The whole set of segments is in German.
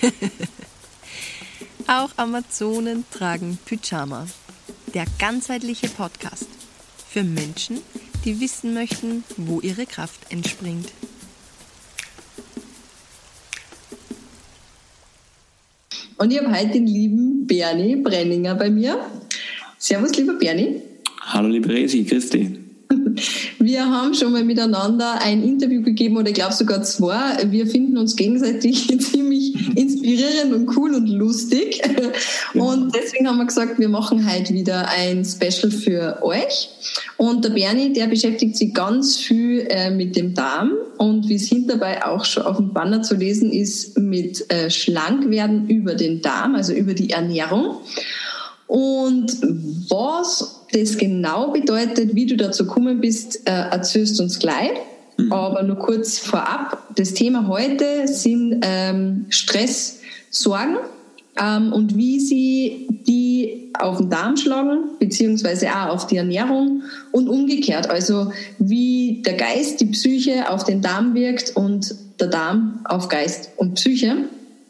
Auch Amazonen tragen Pyjama. Der ganzheitliche Podcast für Menschen, die wissen möchten, wo ihre Kraft entspringt. Und ich habe heute den lieben Bernie Brenninger bei mir. Servus, lieber Bernie. Hallo, liebe Resi, Christi. Wir haben schon mal miteinander ein Interview gegeben oder ich glaube sogar zwei. Wir finden uns gegenseitig ziemlich inspirierend und cool und lustig. Und deswegen haben wir gesagt, wir machen heute wieder ein Special für euch. Und der Bernie, der beschäftigt sich ganz viel äh, mit dem Darm und wie es hinterbei auch schon auf dem Banner zu lesen ist, mit äh, Schlankwerden über den Darm, also über die Ernährung. Und was das genau bedeutet, wie du dazu gekommen bist, äh, erzählst uns gleich. Mhm. Aber nur kurz vorab. Das Thema heute sind ähm, Stresssorgen ähm, und wie sie die auf den Darm schlagen, beziehungsweise auch auf die Ernährung und umgekehrt. Also wie der Geist, die Psyche auf den Darm wirkt und der Darm auf Geist und Psyche.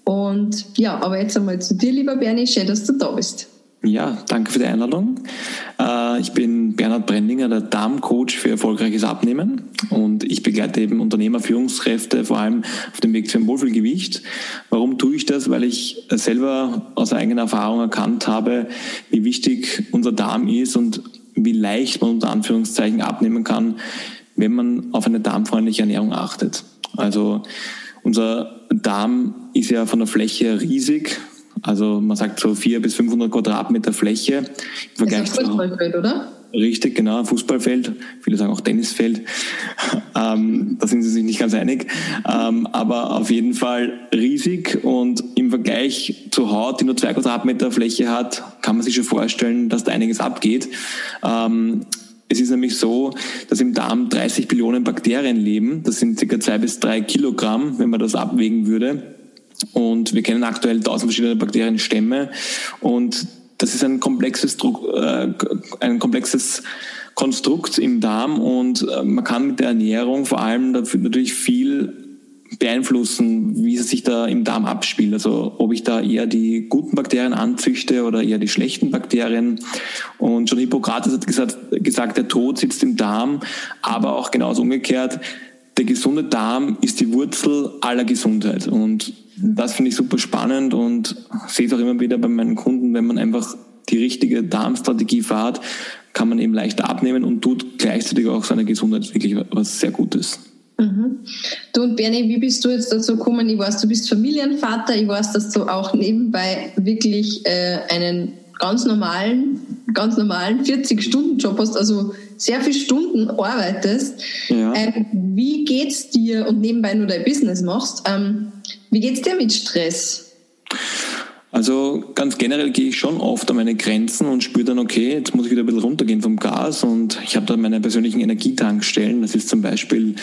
Und ja, aber jetzt einmal zu dir, lieber Bernie, schön, dass du da bist. Ja, danke für die Einladung. Äh, ich bin Bernhard Brendinger, der Darmcoach für erfolgreiches Abnehmen und ich begleite eben Unternehmer, Führungskräfte, vor allem auf dem Weg zu einem Wohlfühlgewicht. Warum tue ich das? Weil ich selber aus eigener Erfahrung erkannt habe, wie wichtig unser Darm ist und wie leicht man unter Anführungszeichen abnehmen kann, wenn man auf eine darmfreundliche Ernährung achtet. Also unser Darm ist ja von der Fläche riesig, also man sagt so 400 bis 500 Quadratmeter Fläche. Im Vergleich ein Fußballfeld, oder? Richtig, genau, Fußballfeld. Viele sagen auch Tennisfeld. ähm, da sind sie sich nicht ganz einig. Ähm, aber auf jeden Fall riesig und im Vergleich zur Haut, die nur zwei Quadratmeter Fläche hat, kann man sich schon vorstellen, dass da einiges abgeht. Ähm, es ist nämlich so, dass im Darm 30 Billionen Bakterien leben. Das sind circa zwei bis drei Kilogramm, wenn man das abwägen würde. Und wir kennen aktuell tausend verschiedene Bakterienstämme. Und das ist ein komplexes, äh, ein komplexes Konstrukt im Darm und äh, man kann mit der Ernährung vor allem dafür natürlich viel beeinflussen, wie es sich da im Darm abspielt. Also ob ich da eher die guten Bakterien anzüchte oder eher die schlechten Bakterien. Und schon Hippokrates hat gesagt, gesagt der Tod sitzt im Darm, aber auch genauso umgekehrt, der gesunde Darm ist die Wurzel aller Gesundheit. Und das finde ich super spannend und sehe es auch immer wieder bei meinen Kunden, wenn man einfach die richtige Darmstrategie fährt, kann man eben leichter abnehmen und tut gleichzeitig auch seiner Gesundheit wirklich was sehr Gutes. Mhm. Du und Bernie, wie bist du jetzt dazu gekommen? Ich weiß, du bist Familienvater. Ich weiß, dass du auch nebenbei wirklich äh, einen ganz normalen, ganz normalen 40-Stunden-Job hast, also sehr viele Stunden arbeitest. Ja. Ähm, wie geht's dir und nebenbei nur dein Business machst? Ähm, wie geht's dir mit Stress? Also ganz generell gehe ich schon oft an meine Grenzen und spüre dann, okay, jetzt muss ich wieder ein bisschen runtergehen vom Gas und ich habe dann meine persönlichen Energietankstellen. Das ist zum Beispiel,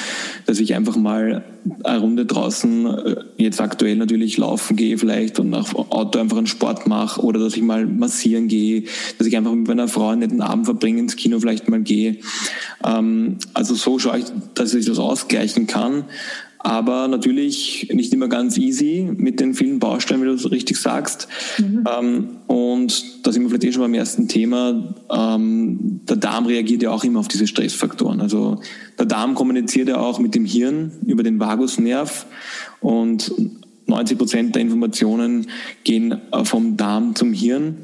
dass ich einfach mal eine Runde draußen, äh, jetzt aktuell natürlich laufen gehe vielleicht und nach Auto einfach einen Sport mache oder dass ich mal massieren gehe, dass ich einfach mit meiner Frau einen netten Abend verbringe, ins Kino vielleicht mal gehe. Ähm, also so schaue ich, dass ich das ausgleichen kann aber natürlich nicht immer ganz easy mit den vielen Baustellen, wie du so richtig sagst. Mhm. Ähm, und da sind wir vielleicht eh schon beim ersten Thema. Ähm, der Darm reagiert ja auch immer auf diese Stressfaktoren. Also der Darm kommuniziert ja auch mit dem Hirn über den Vagusnerv und 90 Prozent der Informationen gehen äh, vom Darm zum Hirn.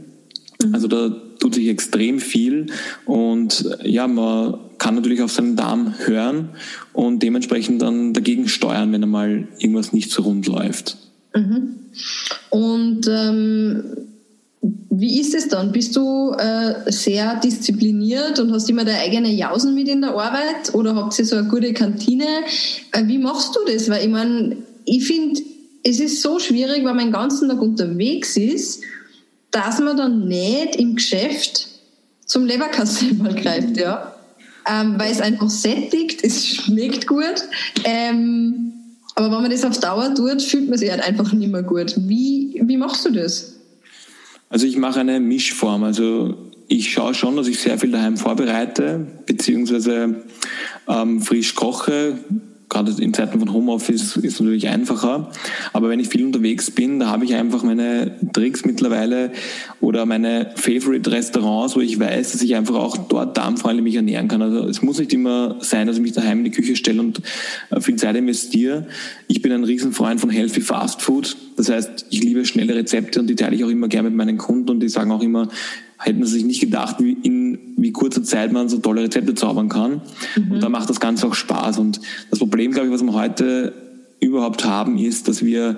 Mhm. Also da tut sich extrem viel und ja, man kann natürlich auf seinen Darm hören und dementsprechend dann dagegen steuern, wenn einmal irgendwas nicht so rund läuft. Mhm. Und ähm, wie ist es dann? Bist du äh, sehr diszipliniert und hast immer deine eigene Jausen mit in der Arbeit oder habt ihr so eine gute Kantine? Äh, wie machst du das? Weil ich meine, ich finde, es ist so schwierig, wenn man den ganzen Tag unterwegs ist dass man dann nicht im Geschäft zum Leberkassemel greift, ja. Ähm, weil es einfach sättigt, es schmeckt gut. Ähm, aber wenn man das auf Dauer tut, fühlt man sich halt einfach nicht mehr gut. Wie, wie machst du das? Also ich mache eine Mischform. Also ich schaue schon, dass ich sehr viel daheim vorbereite, beziehungsweise ähm, frisch koche, gerade in Zeiten von Homeoffice ist es natürlich einfacher. Aber wenn ich viel unterwegs bin, da habe ich einfach meine Tricks mittlerweile oder meine Favorite Restaurants, wo ich weiß, dass ich einfach auch dort darmfreundlich mich ernähren kann. Also es muss nicht immer sein, dass ich mich daheim in die Küche stelle und äh, viel Zeit investiere. Ich bin ein Riesenfreund von Healthy Fast Food. Das heißt, ich liebe schnelle Rezepte und die teile ich auch immer gerne mit meinen Kunden und die sagen auch immer, hätten sie sich nicht gedacht, wie in wie kurzer Zeit man so tolle Rezepte zaubern kann. Mhm. Und da macht das Ganze auch Spaß. Und das Problem, glaube ich, was wir heute überhaupt haben, ist, dass wir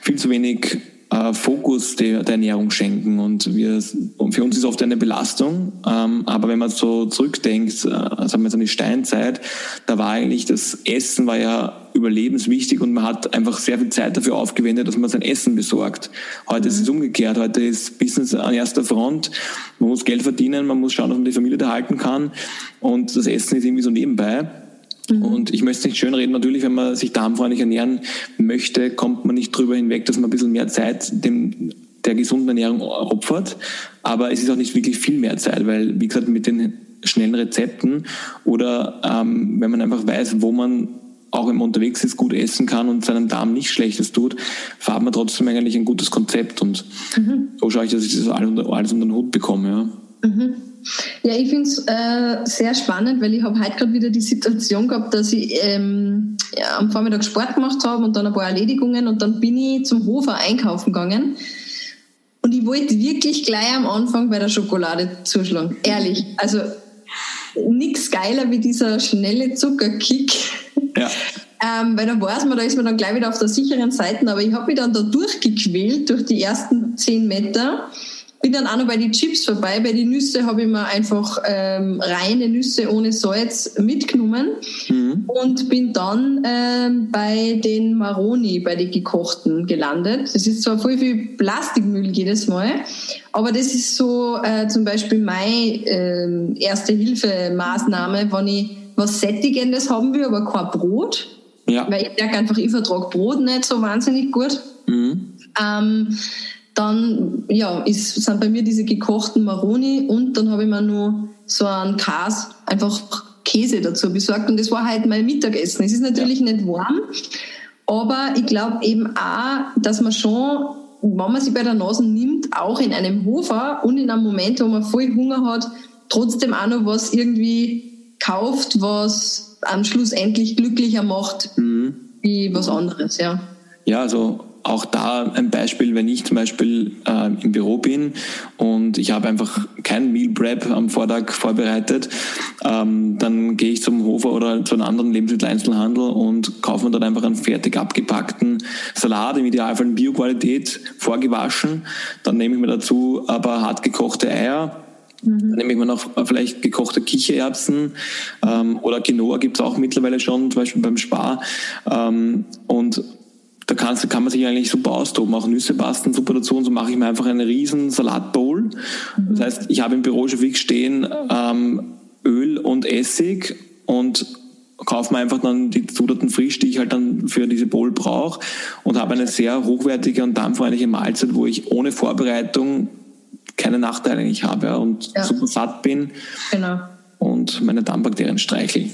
viel zu wenig äh, Fokus der, der, Ernährung schenken. Und, wir, und für uns ist oft eine Belastung. Ähm, aber wenn man so zurückdenkt, äh, sagen wir jetzt an die Steinzeit, da war eigentlich das Essen war ja überlebenswichtig und man hat einfach sehr viel Zeit dafür aufgewendet, dass man sein Essen besorgt. Heute mhm. ist es umgekehrt. Heute ist Business an erster Front. Man muss Geld verdienen, man muss schauen, dass man die Familie da halten kann. Und das Essen ist irgendwie so nebenbei. Mhm. Und ich möchte es nicht schönreden. Natürlich, wenn man sich darmfreundlich ernähren möchte, kommt man nicht drüber hinweg, dass man ein bisschen mehr Zeit dem, der gesunden Ernährung opfert. Aber es ist auch nicht wirklich viel mehr Zeit, weil, wie gesagt, mit den schnellen Rezepten oder ähm, wenn man einfach weiß, wo man auch wenn man unterwegs ist, gut essen kann und seinem Darm nicht Schlechtes tut, fahrt man trotzdem eigentlich ein gutes Konzept. Und mhm. so schaue ich, dass ich das alles unter, alles unter den Hut bekomme. Ja. Mhm. Ja, ich finde es äh, sehr spannend, weil ich habe heute gerade wieder die Situation gehabt, dass ich ähm, ja, am Vormittag Sport gemacht habe und dann ein paar Erledigungen und dann bin ich zum Hofer einkaufen gegangen. Und ich wollte wirklich gleich am Anfang bei der Schokolade zuschlagen. Ehrlich. Also nichts geiler wie dieser schnelle Zuckerkick. Ja. Ähm, weil da weiß man, da ist man dann gleich wieder auf der sicheren Seite. Aber ich habe mich dann da durchgequält durch die ersten zehn Meter bin dann auch noch bei den Chips vorbei. Bei den Nüsse habe ich mir einfach ähm, reine Nüsse ohne Salz mitgenommen mhm. und bin dann ähm, bei den Maroni, bei den gekochten gelandet. Das ist zwar voll viel Plastikmüll jedes Mal, aber das ist so äh, zum Beispiel meine äh, Erste-Hilfe-Maßnahme, wenn ich was Sättigendes haben will, aber kein Brot. Ja. Weil ich merke einfach, ich vertrage Brot nicht so wahnsinnig gut. Mhm. Ähm, dann ja, ist, sind bei mir diese gekochten Maroni und dann habe ich mir nur so einen Kas, einfach Käse dazu besorgt und das war halt mein Mittagessen. Es ist natürlich ja. nicht warm, aber ich glaube eben auch, dass man schon, wenn man sich bei der Nase nimmt, auch in einem Hofer und in einem Moment, wo man voll Hunger hat, trotzdem auch noch was irgendwie kauft, was am Schluss endlich glücklicher macht, mhm. wie was anderes, ja. Ja, also auch da ein Beispiel, wenn ich zum Beispiel äh, im Büro bin und ich habe einfach kein Meal Prep am Vortag vorbereitet, ähm, dann gehe ich zum Hofer oder zu einem anderen Lebensmitteleinzelhandel und kaufe mir dort einfach einen fertig abgepackten Salat, im Idealfall in Bioqualität, vorgewaschen. Dann nehme ich mir dazu aber hart gekochte Eier, mhm. dann nehme ich mir noch vielleicht gekochte Kichererbsen ähm, oder Quinoa gibt es auch mittlerweile schon, zum Beispiel beim Spar. Ähm, und da kann, kann man sich eigentlich super austoben. Auch Nüsse passen super dazu und so mache ich mir einfach eine riesen Salatbowl. Das heißt, ich habe im Büro schon fix stehen ähm, Öl und Essig und kaufe mir einfach dann die Zutaten frisch, die ich halt dann für diese Bowl brauche und habe eine sehr hochwertige und darmfreundliche Mahlzeit, wo ich ohne Vorbereitung keine Nachteile eigentlich habe und ja. super satt bin. Genau und meine Darmbakterien streicheln.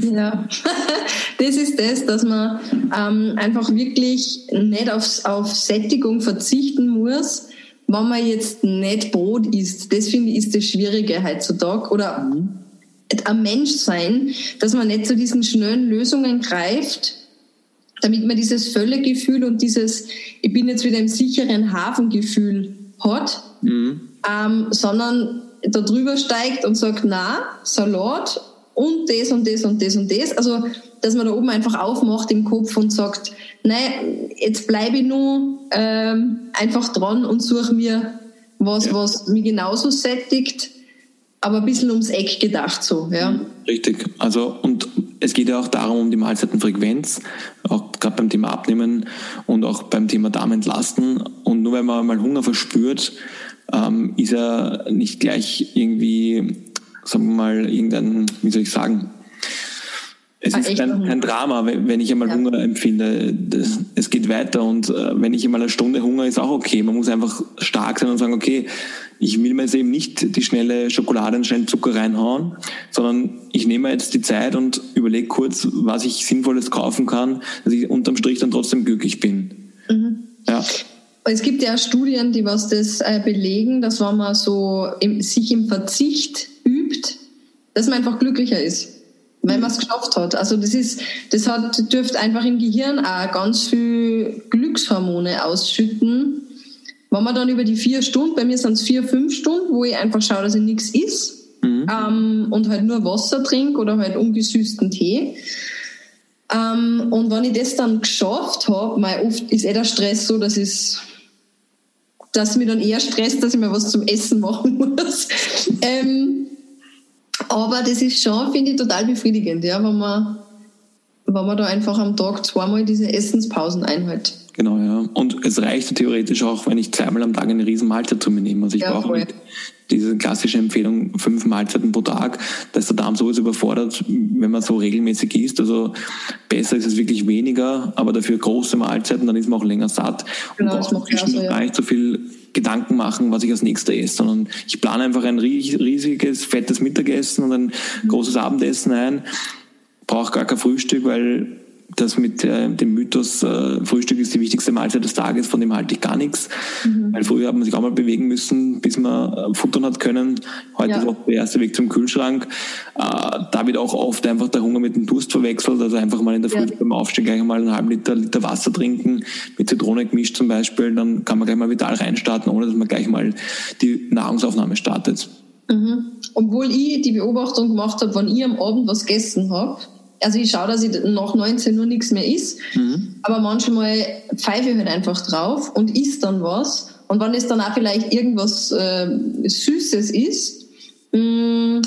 Ja, das ist das, dass man ähm, einfach wirklich nicht auf, auf Sättigung verzichten muss, wenn man jetzt nicht Brot isst. Das finde ich ist das Schwierige heutzutage. Oder mhm. ein Mensch sein, dass man nicht zu diesen schnellen Lösungen greift, damit man dieses Völlegefühl und dieses, ich bin jetzt wieder im sicheren Hafengefühl hat, mhm. ähm, sondern da drüber steigt und sagt, na, Salat und das und das und das und das. Also, dass man da oben einfach aufmacht im Kopf und sagt, nein, jetzt bleibe ich nur ähm, einfach dran und suche mir was, ja. was mich genauso sättigt, aber ein bisschen ums Eck gedacht so, ja. Richtig. Also, und es geht ja auch darum, um die Mahlzeitenfrequenz, auch gerade beim Thema Abnehmen und auch beim Thema Darmentlasten. Und nur wenn man mal Hunger verspürt, ähm, ist er nicht gleich irgendwie, sagen wir mal, irgendein, wie soll ich sagen, es ah, ist kein, kein, Drama, wenn ich einmal ja. Hunger empfinde. Das, es geht weiter und äh, wenn ich einmal eine Stunde Hunger ist auch okay. Man muss einfach stark sein und sagen, okay, ich will mir jetzt eben nicht die schnelle Schokolade und schnellen Zucker reinhauen, sondern ich nehme jetzt die Zeit und überlege kurz, was ich Sinnvolles kaufen kann, dass ich unterm Strich dann trotzdem glücklich bin. Mhm. Ja. Es gibt ja Studien, die was das äh, belegen, dass wenn man so im, sich im Verzicht übt, dass man einfach glücklicher ist weil man es geschafft hat. Also das ist, das hat, dürfte einfach im Gehirn auch ganz viel Glückshormone ausschütten. Wenn man dann über die vier Stunden, bei mir sind es vier, fünf Stunden, wo ich einfach schaue, dass ich nichts isst mhm. ähm, und halt nur Wasser trinke oder halt ungesüßten Tee. Ähm, und wenn ich das dann geschafft habe, oft ist eh der Stress so, dass es dass mich dann eher stresst, dass ich mir was zum Essen machen muss. ähm, aber das ist schon, finde ich, total befriedigend, ja, wenn man, wenn man da einfach am Tag zweimal diese Essenspausen einhält. Genau, ja. Und es reicht theoretisch auch, wenn ich zweimal am Tag eine riesen Mahlzeit zu mir nehme. Also ich ja, brauche nicht diese klassische Empfehlung, fünf Mahlzeiten pro Tag. Da ist der Darm sowieso überfordert, wenn man so regelmäßig isst. Also besser ist es wirklich weniger, aber dafür große Mahlzeiten, dann ist man auch länger satt. Genau, und braucht ja, gar nicht so viel Gedanken machen, was ich als nächster esse, sondern ich plane einfach ein riesiges, fettes Mittagessen und ein mhm. großes Abendessen ein, brauche gar kein Frühstück, weil das mit äh, dem Mythos, äh, Frühstück ist die wichtigste Mahlzeit des Tages, von dem halte ich gar nichts. Mhm. Weil früher hat man sich auch mal bewegen müssen, bis man äh, futtern hat können. Heute ja. ist auch der erste Weg zum Kühlschrank. Äh, da wird auch oft einfach der Hunger mit dem Durst verwechselt. Also einfach mal in der Früh ja. beim Aufstehen gleich mal einen halben Liter, Liter Wasser trinken, mit Zitrone gemischt zum Beispiel. Dann kann man gleich mal vital reinstarten, ohne dass man gleich mal die Nahrungsaufnahme startet. Mhm. Obwohl ich die Beobachtung gemacht habe, wenn ich am Abend was gegessen habe, also ich schaue, dass ich nach 19 Uhr nichts mehr isst, mhm. aber manchmal pfeife ich halt einfach drauf und isst dann was. Und wenn es dann auch vielleicht irgendwas äh, Süßes ist, mh, mm,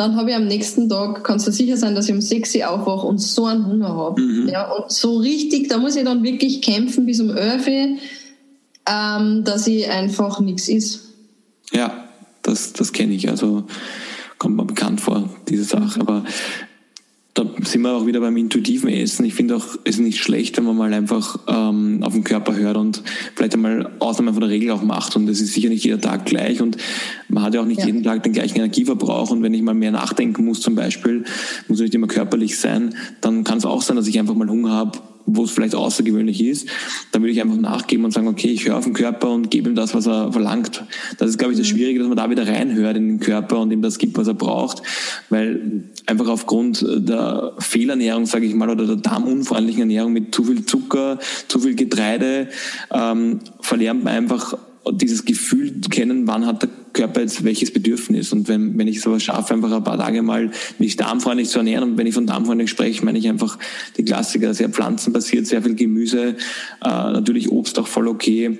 dann habe ich am nächsten Tag, kannst du sicher sein, dass ich um 6 Uhr aufwache und so einen Hunger habe. Mhm. Ja, und so richtig, da muss ich dann wirklich kämpfen bis um 11 Uhr, ähm, dass ich einfach nichts isst. Ja, das, das kenne ich. Also kommt mir bekannt vor, diese Sache. Aber da sind wir auch wieder beim intuitiven Essen. Ich finde auch, es ist nicht schlecht, wenn man mal einfach ähm, auf den Körper hört und vielleicht einmal Ausnahmen von der Regel auch macht. Und es ist sicher nicht jeder Tag gleich und man hat ja auch nicht ja. jeden Tag den gleichen Energieverbrauch. Und wenn ich mal mehr nachdenken muss zum Beispiel, muss nicht immer körperlich sein, dann kann es auch sein, dass ich einfach mal Hunger habe wo es vielleicht außergewöhnlich ist, dann würde ich einfach nachgeben und sagen, okay, ich höre auf den Körper und gebe ihm das, was er verlangt. Das ist, glaube ich, das mhm. Schwierige, dass man da wieder reinhört in den Körper und ihm das gibt, was er braucht, weil einfach aufgrund der Fehlernährung, sage ich mal, oder der darmunfreundlichen Ernährung mit zu viel Zucker, zu viel Getreide, ähm, verlernt man einfach dieses Gefühl kennen, wann hat der Körper jetzt welches Bedürfnis. Und wenn, wenn ich sowas schaffe, einfach ein paar Tage mal mich darmfreundlich zu ernähren, und wenn ich von darmfreundlich spreche, meine ich einfach die Klassiker, sehr pflanzenbasiert, sehr viel Gemüse, äh, natürlich Obst auch voll okay.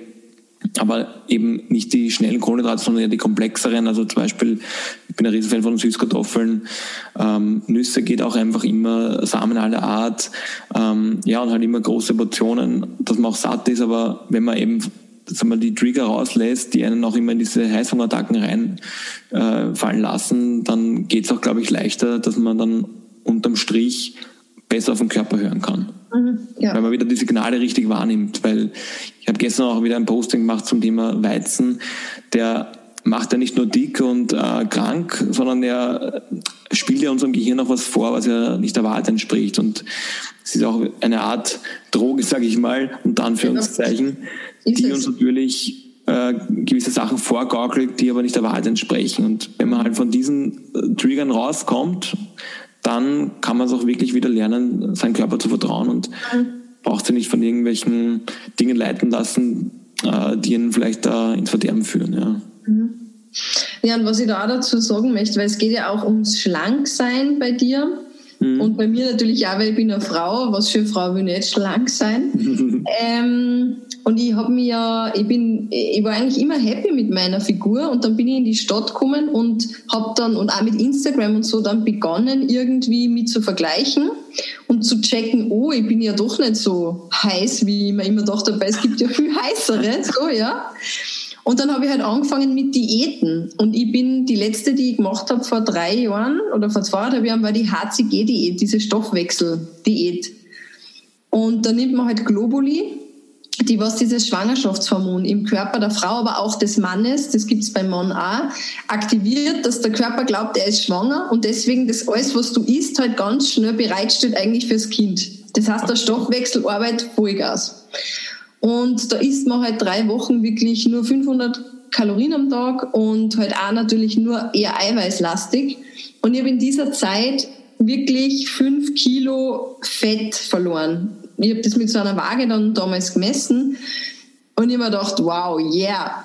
Aber eben nicht die schnellen Kohlenhydrate, sondern eher die komplexeren. Also zum Beispiel, ich bin ein Riesenfan von Süßkartoffeln. Ähm, Nüsse geht auch einfach immer, Samen aller Art. Ähm, ja, und halt immer große Portionen, dass man auch satt ist. Aber wenn man eben dass man die Trigger rauslässt, die einen auch immer in diese Heißhungerattacken reinfallen äh, lassen, dann geht es auch, glaube ich, leichter, dass man dann unterm Strich besser auf den Körper hören kann. Mhm, ja. Weil man wieder die Signale richtig wahrnimmt. Weil ich habe gestern auch wieder ein Posting gemacht zum Thema Weizen, der macht ja nicht nur dick und äh, krank, sondern er spielt ja unserem Gehirn auch was vor, was ja nicht der Wahrheit entspricht. Und es ist auch eine Art Droge, sage ich mal, unter Anführungszeichen, die uns natürlich äh, gewisse Sachen vorgaukelt, die aber nicht der Wahrheit entsprechen. Und wenn man halt von diesen äh, Triggern rauskommt, dann kann man es auch wirklich wieder lernen, seinem Körper zu vertrauen und braucht sich nicht von irgendwelchen Dingen leiten lassen, äh, die ihn vielleicht da ins Verderben führen. Ja. Mhm. Ja, und was ich da auch dazu sagen möchte, weil es geht ja auch ums Schlanksein bei dir. Mhm. Und bei mir natürlich auch, weil ich bin eine Frau. Was für eine Frau will nicht schlank sein? ähm, und ich habe mir ja, ich bin, ich war eigentlich immer happy mit meiner Figur und dann bin ich in die Stadt gekommen und habe dann und auch mit Instagram und so dann begonnen irgendwie mit zu vergleichen und zu checken, oh, ich bin ja doch nicht so heiß, wie ich mir immer dachte, dabei es gibt ja viel heißere, so ja. Und dann habe ich halt angefangen mit Diäten. Und ich bin die letzte, die ich gemacht habe vor drei Jahren oder vor zweieinhalb Jahren, war die HCG-Diät, diese Stoffwechsel-Diät. Und da nimmt man halt Globuli, die was dieses Schwangerschaftshormon im Körper der Frau, aber auch des Mannes, das gibt es beim Mann auch, aktiviert, dass der Körper glaubt, er ist schwanger und deswegen das alles, was du isst, halt ganz schnell bereitstellt eigentlich fürs Kind. Das heißt, der Stoffwechsel arbeitet Vollgas. Und da isst man halt drei Wochen wirklich nur 500 Kalorien am Tag und halt auch natürlich nur eher eiweißlastig. Und ich habe in dieser Zeit wirklich fünf Kilo Fett verloren. Ich habe das mit so einer Waage dann damals gemessen und ich habe mir gedacht, wow, yeah.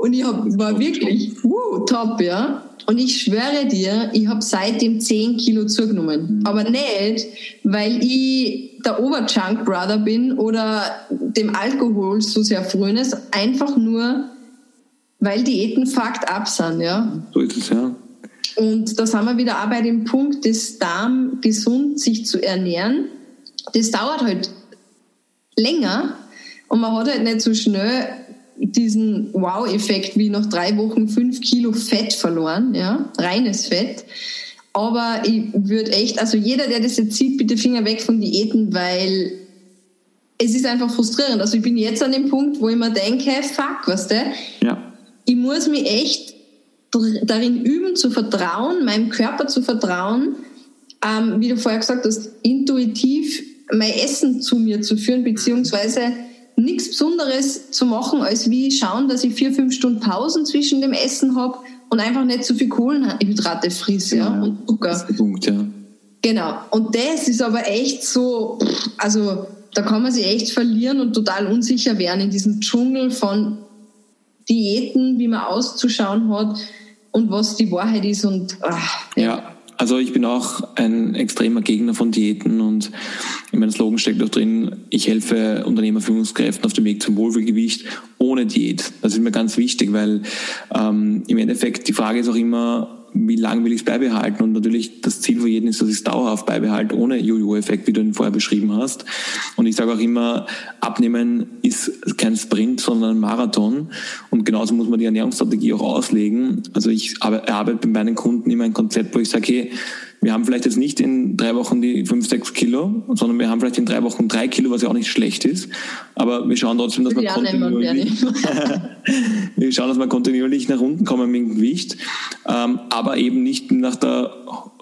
Und ich hab, war wirklich woo, top, ja. Und ich schwöre dir, ich habe seitdem 10 Kilo zugenommen. Aber nicht, weil ich der Oberjunk Brother bin oder dem Alkohol so sehr früh ist, einfach nur, weil Diäten fucked up sind, ja. So ist es, ja. Und da sind wir wieder auch bei dem Punkt, das Darm gesund sich zu ernähren. Das dauert halt länger und man hat halt nicht so schnell diesen Wow-Effekt wie nach drei Wochen fünf Kilo Fett verloren, ja, reines Fett. Aber ich würde echt, also jeder, der das jetzt sieht, bitte Finger weg von Diäten, weil es ist einfach frustrierend. Also ich bin jetzt an dem Punkt, wo ich mir denke, fuck, weißt du? Ja. Ich muss mich echt darin üben, zu vertrauen, meinem Körper zu vertrauen, ähm, wie du vorher gesagt hast, intuitiv mein Essen zu mir zu führen, beziehungsweise nichts Besonderes zu machen, als wie schauen, dass ich vier, fünf Stunden Pausen zwischen dem Essen habe und einfach nicht so viel Kohlenhydrate friss, ja, ja, und Zucker. Das ist der Punkt, ja. Genau. Und das ist aber echt so, also da kann man sich echt verlieren und total unsicher werden in diesem Dschungel von Diäten, wie man auszuschauen hat und was die Wahrheit ist und ach, ja. ja. Also ich bin auch ein extremer Gegner von Diäten und in meinem Slogan steckt auch drin, ich helfe Unternehmerführungskräften auf dem Weg zum Wohlfühlgewicht ohne Diät. Das ist mir ganz wichtig, weil ähm, im Endeffekt die Frage ist auch immer, wie lange will ich es beibehalten? Und natürlich das Ziel für jeden ist, dass ich es dauerhaft beibehalte, ohne Jojo-Effekt, wie du ihn vorher beschrieben hast. Und ich sage auch immer, Abnehmen ist kein Sprint, sondern ein Marathon. Und genauso muss man die Ernährungsstrategie auch auslegen. Also ich arbeite bei meinen Kunden immer ein Konzept, wo ich sage, hey, wir haben vielleicht jetzt nicht in drei Wochen die fünf, sechs Kilo, sondern wir haben vielleicht in drei Wochen drei Kilo, was ja auch nicht schlecht ist. Aber wir schauen trotzdem, dass wir kontinuierlich, wir schauen, dass wir kontinuierlich nach unten kommen mit dem Gewicht. Ähm, aber eben nicht nach der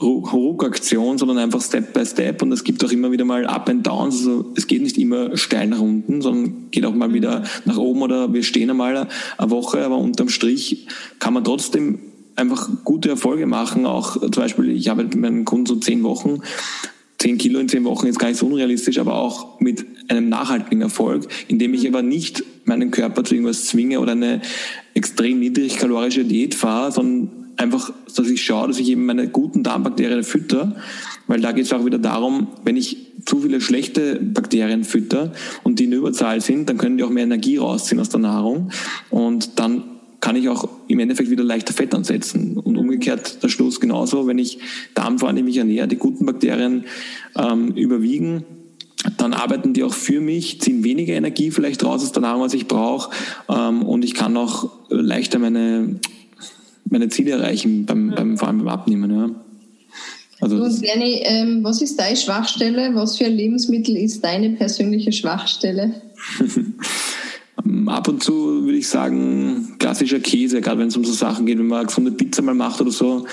Ruck-Aktion, sondern einfach Step by Step. Und es gibt auch immer wieder mal Up and Downs. Also es geht nicht immer steil nach unten, sondern geht auch mal wieder nach oben oder wir stehen einmal eine Woche, aber unterm Strich kann man trotzdem einfach gute Erfolge machen. Auch zum Beispiel, ich habe mit meinen Kunden so zehn Wochen, zehn Kilo in zehn Wochen ist gar nicht so unrealistisch, aber auch mit einem nachhaltigen Erfolg, indem ich aber nicht meinen Körper zu irgendwas zwinge oder eine extrem niedrigkalorische Diät fahre, sondern einfach, dass ich schaue, dass ich eben meine guten Darmbakterien fütter, weil da geht es auch wieder darum, wenn ich zu viele schlechte Bakterien fütter und die in Überzahl sind, dann können die auch mehr Energie rausziehen aus der Nahrung und dann kann ich auch im Endeffekt wieder leichter Fett ansetzen. Und umgekehrt der Schluss genauso, wenn ich darmvorne mich ernähre, die guten Bakterien ähm, überwiegen, dann arbeiten die auch für mich, ziehen weniger Energie vielleicht raus aus der Nahrung, als ich brauche. Ähm, und ich kann auch leichter meine, meine Ziele erreichen, beim, beim, vor allem beim Abnehmen. Ja. Also und Bernie, ähm, was ist deine Schwachstelle? Was für ein Lebensmittel ist deine persönliche Schwachstelle? Ab und zu würde ich sagen, klassischer Käse, gerade wenn es um so Sachen geht, wenn man eine gesunde Pizza mal macht oder so,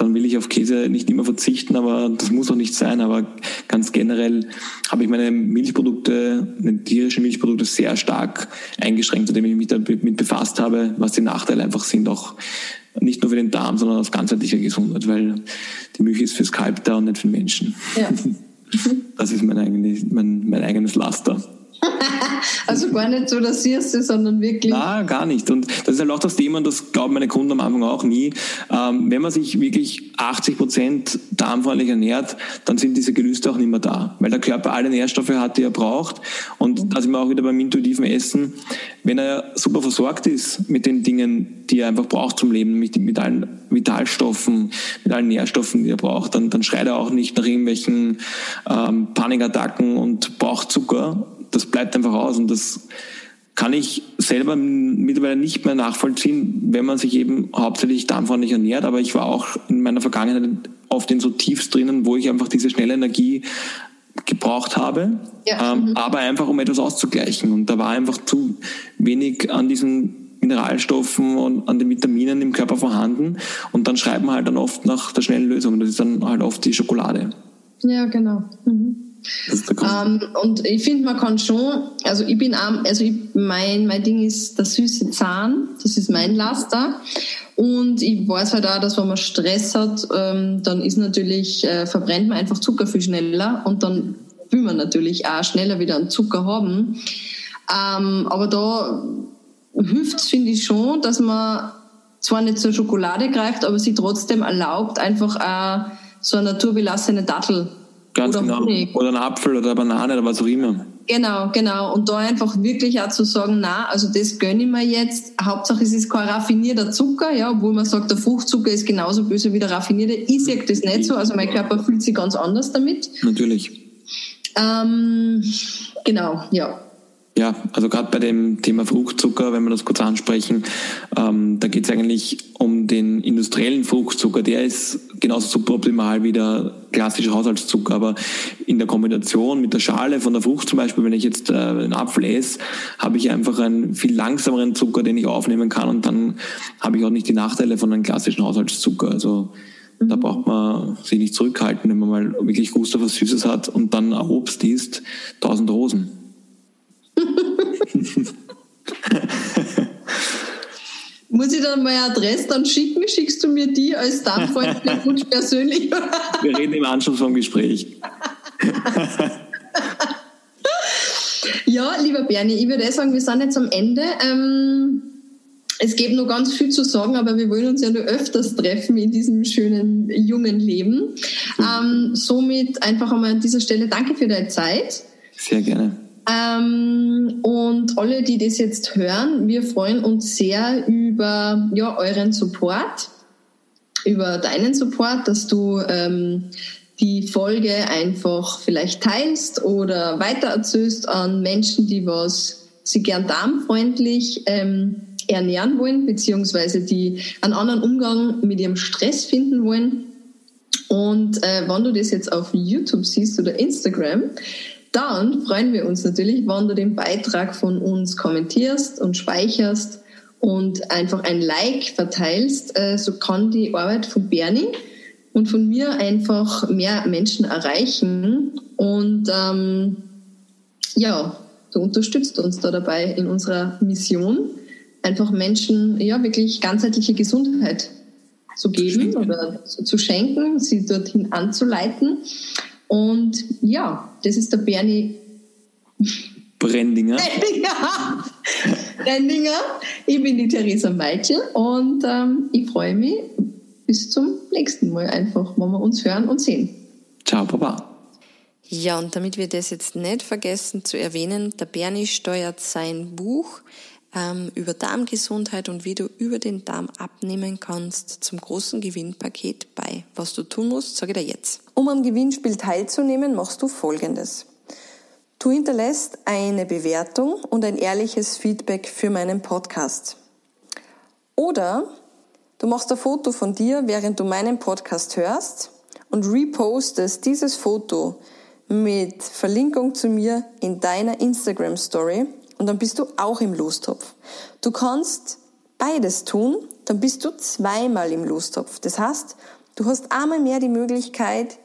dann will ich auf Käse nicht immer verzichten, aber das muss auch nicht sein. Aber ganz generell habe ich meine Milchprodukte, meine tierischen Milchprodukte sehr stark eingeschränkt, seitdem ich mich damit befasst habe, was die Nachteile einfach sind, auch nicht nur für den Darm, sondern auf ganzheitlicher Gesundheit, weil die Milch ist fürs Kalb da und nicht für den Menschen. Ja. Das ist mein, mein, mein eigenes Laster. also gar nicht so das Erste, sondern wirklich. Na, gar nicht. Und das ist halt auch das Thema, das glauben meine Kunden am Anfang auch nie. Ähm, wenn man sich wirklich 80 Prozent darmfreundlich ernährt, dann sind diese Gelüste auch nicht mehr da, weil der Körper alle Nährstoffe hat, die er braucht. Und da sind wir auch wieder beim intuitiven Essen. Wenn er super versorgt ist mit den Dingen, die er einfach braucht zum Leben, nämlich mit allen Vitalstoffen, mit allen Nährstoffen, die er braucht, dann, dann schreit er auch nicht nach irgendwelchen ähm, Panikattacken und braucht Zucker das bleibt einfach aus und das kann ich selber mittlerweile nicht mehr nachvollziehen, wenn man sich eben hauptsächlich darmfreundlich ernährt. Aber ich war auch in meiner Vergangenheit oft in so Tiefs drinnen, wo ich einfach diese schnelle Energie gebraucht habe, ja. ähm, mhm. aber einfach um etwas auszugleichen. Und da war einfach zu wenig an diesen Mineralstoffen und an den Vitaminen im Körper vorhanden. Und dann schreibt man halt dann oft nach der schnellen Lösung. Das ist dann halt oft die Schokolade. Ja, genau. Mhm. Ähm, und ich finde, man kann schon, also ich bin arm, also ich, mein, mein Ding ist der süße Zahn, das ist mein Laster. Und ich weiß halt auch, dass wenn man Stress hat, ähm, dann ist natürlich, äh, verbrennt man einfach Zucker viel schneller und dann will man natürlich auch schneller wieder einen Zucker haben. Ähm, aber da hilft es, finde ich schon, dass man zwar nicht zur Schokolade greift, aber sie trotzdem erlaubt, einfach auch so eine naturbelassene Dattel Ganz oder genau. Honig. Oder ein Apfel oder eine Banane oder was auch immer. Genau, genau. Und da einfach wirklich auch zu sagen, na, also das gönne ich mir jetzt. Hauptsache es ist kein raffinierter Zucker, ja, obwohl man sagt, der Fruchtzucker ist genauso böse wie der raffinierte. Ich sehe das nicht so. Also mein Körper fühlt sich ganz anders damit. Natürlich. Ähm, genau, ja. Ja, also gerade bei dem Thema Fruchtzucker, wenn wir das kurz ansprechen, ähm, da geht es eigentlich um den industriellen Fruchtzucker. Der ist genauso suboptimal wie der klassische Haushaltszucker, aber in der Kombination mit der Schale von der Frucht zum Beispiel, wenn ich jetzt äh, einen Apfel esse, habe ich einfach einen viel langsameren Zucker, den ich aufnehmen kann und dann habe ich auch nicht die Nachteile von einem klassischen Haushaltszucker. Also da mhm. braucht man sich nicht zurückhalten, wenn man mal wirklich Gusto auf was Süßes hat und dann ein Obst isst, tausend Rosen. Muss ich dann meine Adresse dann schicken? Schickst du mir die als Darmfreund Wunsch persönlich? Wir reden im Anschluss vom Gespräch. ja, lieber Bernie, ich würde sagen, wir sind jetzt am Ende. Ähm, es gibt noch ganz viel zu sagen, aber wir wollen uns ja nur öfters treffen in diesem schönen jungen Leben. Ähm, somit einfach einmal an dieser Stelle danke für deine Zeit. Sehr gerne. Ähm, und alle, die das jetzt hören, wir freuen uns sehr über ja, euren Support, über deinen Support, dass du ähm, die Folge einfach vielleicht teilst oder weitererzählst an Menschen, die was sie gern darmfreundlich ähm, ernähren wollen, beziehungsweise die einen anderen Umgang mit ihrem Stress finden wollen. Und äh, wenn du das jetzt auf YouTube siehst oder Instagram, dann freuen wir uns natürlich, wenn du den Beitrag von uns kommentierst und speicherst und einfach ein Like verteilst. Äh, so kann die Arbeit von Bernie und von mir einfach mehr Menschen erreichen. Und ähm, ja, du unterstützt uns da dabei in unserer Mission, einfach Menschen ja wirklich ganzheitliche Gesundheit zu geben oder zu schenken, sie dorthin anzuleiten. Und ja, das ist der Bernie Brendinger. Brendinger. Brendinger. Ich bin die Theresa Meitschel und ähm, ich freue mich bis zum nächsten Mal einfach, wenn wir uns hören und sehen. Ciao, Papa. Ja, und damit wir das jetzt nicht vergessen zu erwähnen, der Bernie steuert sein Buch ähm, über Darmgesundheit und wie du über den Darm abnehmen kannst zum großen Gewinnpaket bei. Was du tun musst, sage ich dir jetzt. Um am Gewinnspiel teilzunehmen, machst du Folgendes. Du hinterlässt eine Bewertung und ein ehrliches Feedback für meinen Podcast. Oder du machst ein Foto von dir, während du meinen Podcast hörst und repostest dieses Foto mit Verlinkung zu mir in deiner Instagram Story und dann bist du auch im Lostopf. Du kannst beides tun, dann bist du zweimal im Lostopf. Das heißt, du hast einmal mehr die Möglichkeit,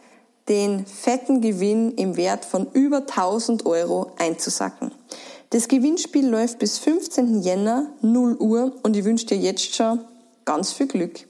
den fetten Gewinn im Wert von über 1000 Euro einzusacken. Das Gewinnspiel läuft bis 15. Jänner 0 Uhr und ich wünsche dir jetzt schon ganz viel Glück.